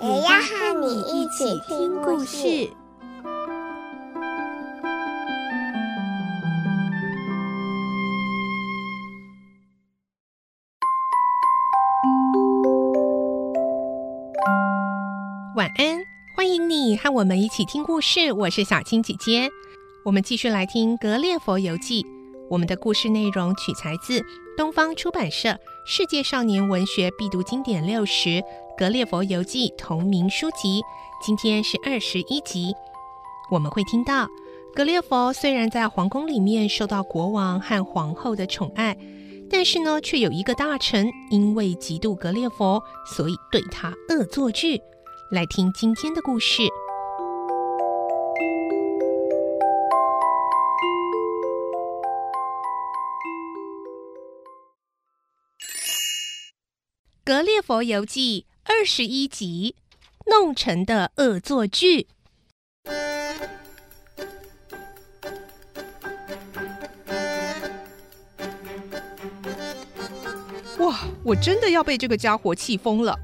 也要和你一起听故事。晚安，欢迎你和我们一起听故事。我是小青姐姐，我们继续来听《格列佛游记》。我们的故事内容取材自东方出版社《世界少年文学必读经典六十》《格列佛游记》同名书籍。今天是二十一集，我们会听到格列佛虽然在皇宫里面受到国王和皇后的宠爱，但是呢，却有一个大臣因为嫉妒格列佛，所以对他恶作剧。来听今天的故事，《格列佛游记》二十一集：弄臣的恶作剧。哇！我真的要被这个家伙气疯了！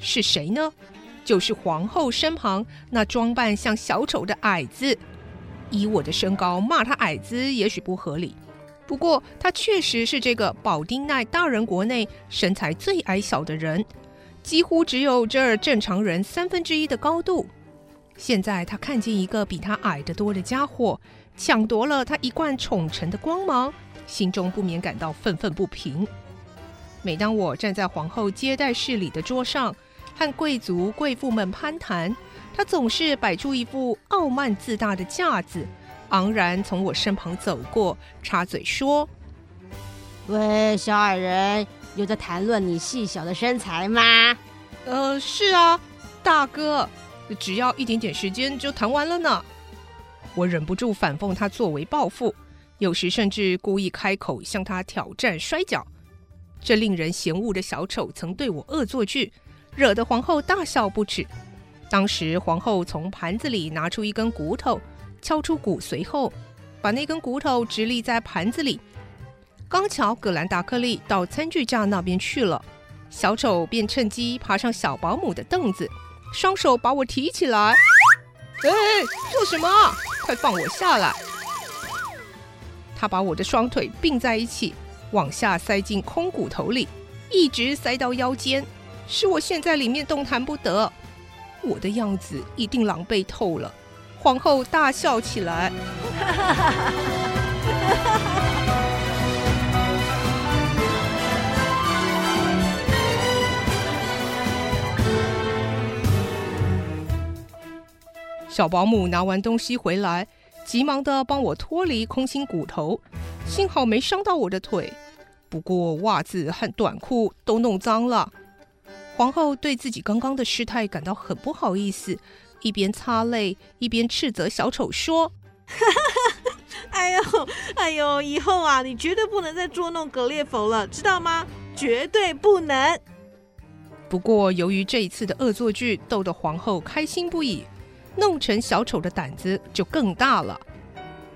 是谁呢？就是皇后身旁那装扮像小丑的矮子，以我的身高骂他矮子也许不合理，不过他确实是这个保丁奈大人国内身材最矮小的人，几乎只有这儿正常人三分之一的高度。现在他看见一个比他矮得多的家伙，抢夺了他一贯宠臣的光芒，心中不免感到愤愤不平。每当我站在皇后接待室里的桌上，和贵族贵妇们攀谈，他总是摆出一副傲慢自大的架子，昂然从我身旁走过，插嘴说：“喂，小矮人，有在谈论你细小的身材吗？”“呃，是啊，大哥，只要一点点时间就谈完了呢。”我忍不住反讽他作为报复，有时甚至故意开口向他挑战摔跤。这令人嫌恶的小丑曾对我恶作剧。惹得皇后大笑不止。当时皇后从盘子里拿出一根骨头，敲出骨髓后，把那根骨头直立在盘子里。刚巧葛兰达克利到餐具架那边去了，小丑便趁机爬上小保姆的凳子，双手把我提起来。哎，做什么？快放我下来！他把我的双腿并在一起，往下塞进空骨头里，一直塞到腰间。使我现在里面动弹不得，我的样子一定狼狈透了。皇后大笑起来。小保姆拿完东西回来，急忙的帮我脱离空心骨头，幸好没伤到我的腿，不过袜子和短裤都弄脏了。皇后对自己刚刚的失态感到很不好意思，一边擦泪一边斥责小丑说：“哎呦，哎呦，以后啊，你绝对不能再捉弄格列佛了，知道吗？绝对不能。”不过，由于这一次的恶作剧逗得皇后开心不已，弄成小丑的胆子就更大了。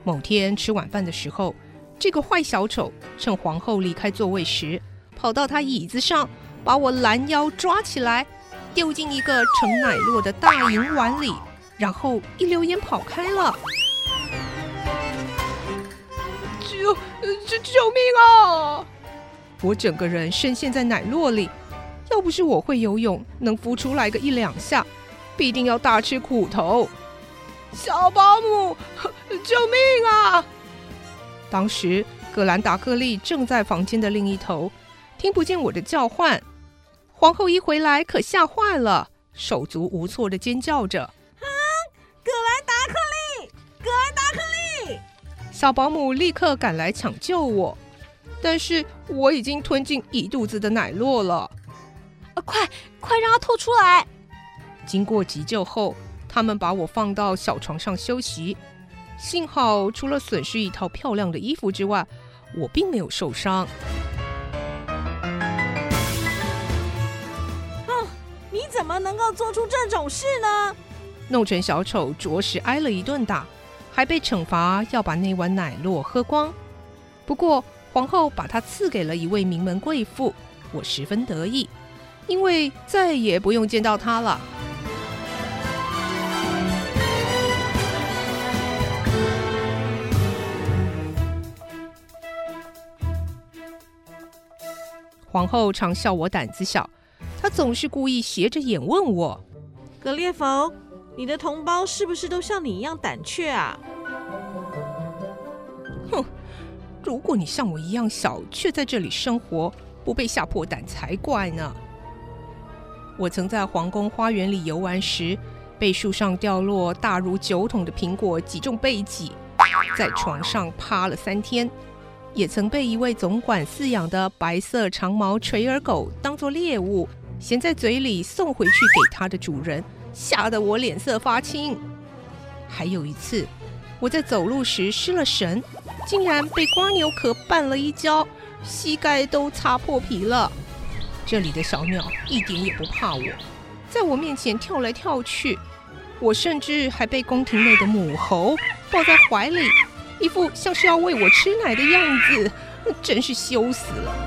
某天吃晚饭的时候，这个坏小丑趁皇后离开座位时，跑到他椅子上。把我拦腰抓起来，丢进一个盛奶酪的大银碗里，然后一溜烟跑开了。救！救救命啊！我整个人深陷在奶酪里，要不是我会游泳，能浮出来个一两下，必定要大吃苦头。小保姆，救命啊！当时格兰达克利正在房间的另一头，听不见我的叫唤。皇后一回来，可吓坏了，手足无措的尖叫着：“啊，格兰达克利，格兰达克利！”小保姆立刻赶来抢救我，但是我已经吞进一肚子的奶酪了。啊，快快让它吐出来！经过急救后，他们把我放到小床上休息。幸好除了损失一套漂亮的衣服之外，我并没有受伤。怎么能够做出这种事呢？弄成小丑着实挨了一顿打，还被惩罚要把那碗奶酪喝光。不过皇后把它赐给了一位名门贵妇，我十分得意，因为再也不用见到她了。皇后常笑我胆子小，她总是故意斜着眼问我：“格列佛，你的同胞是不是都像你一样胆怯啊？”哼，如果你像我一样小，却在这里生活，不被吓破胆才怪呢。我曾在皇宫花园里游玩时，被树上掉落大如酒桶的苹果击中背脊，在床上趴了三天。也曾被一位总管饲养的白色长毛垂耳狗当作猎物，衔在嘴里送回去给它的主人，吓得我脸色发青。还有一次，我在走路时失了神，竟然被蜗牛壳绊了一跤，膝盖都擦破皮了。这里的小鸟一点也不怕我，在我面前跳来跳去，我甚至还被宫廷内的母猴抱在怀里。一副像是要喂我吃奶的样子，真是羞死了。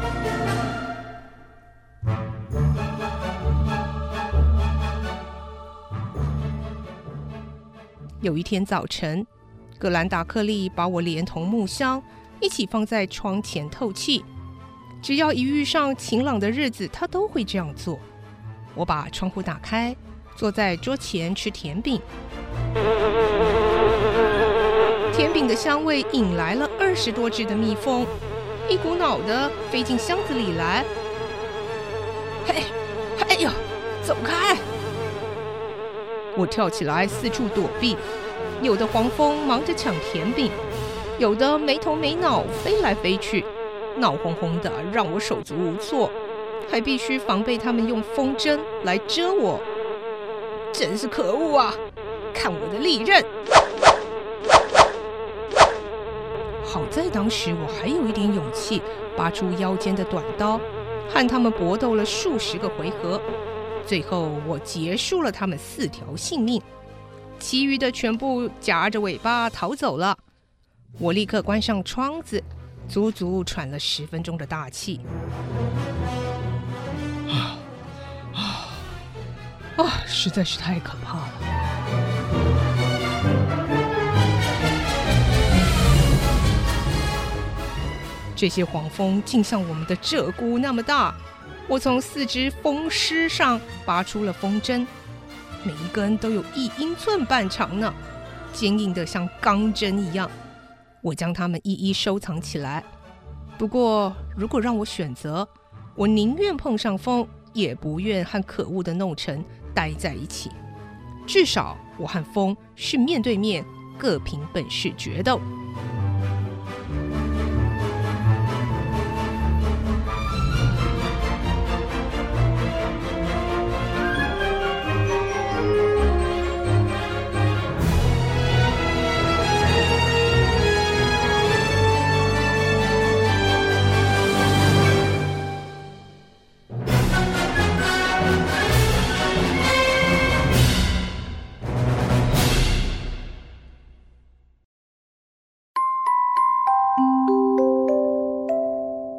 有一天早晨，格兰达克利把我连同木箱一起放在窗前透气。只要一遇上晴朗的日子，他都会这样做。我把窗户打开，坐在桌前吃甜饼。甜饼的香味引来了二十多只的蜜蜂，一股脑的飞进箱子里来。嘿，哎呦，走开！我跳起来四处躲避，有的黄蜂忙着抢甜饼，有的没头没脑飞来飞去，闹哄哄的让我手足无措，还必须防备他们用风筝来蛰我。真是可恶啊！看我的利刃！好在当时我还有一点勇气，拔出腰间的短刀，和他们搏斗了数十个回合，最后我结束了他们四条性命，其余的全部夹着尾巴逃走了。我立刻关上窗子，足足喘了十分钟的大气。啊啊啊！实在是太可怕了。这些黄蜂竟像我们的鹧鸪那么大，我从四只蜂狮上拔出了风筝，每一根都有一英寸半长呢，坚硬的像钢针一样。我将它们一一收藏起来。不过，如果让我选择，我宁愿碰上风，也不愿和可恶的弄臣待在一起。至少，我和风是面对面，各凭本事决斗。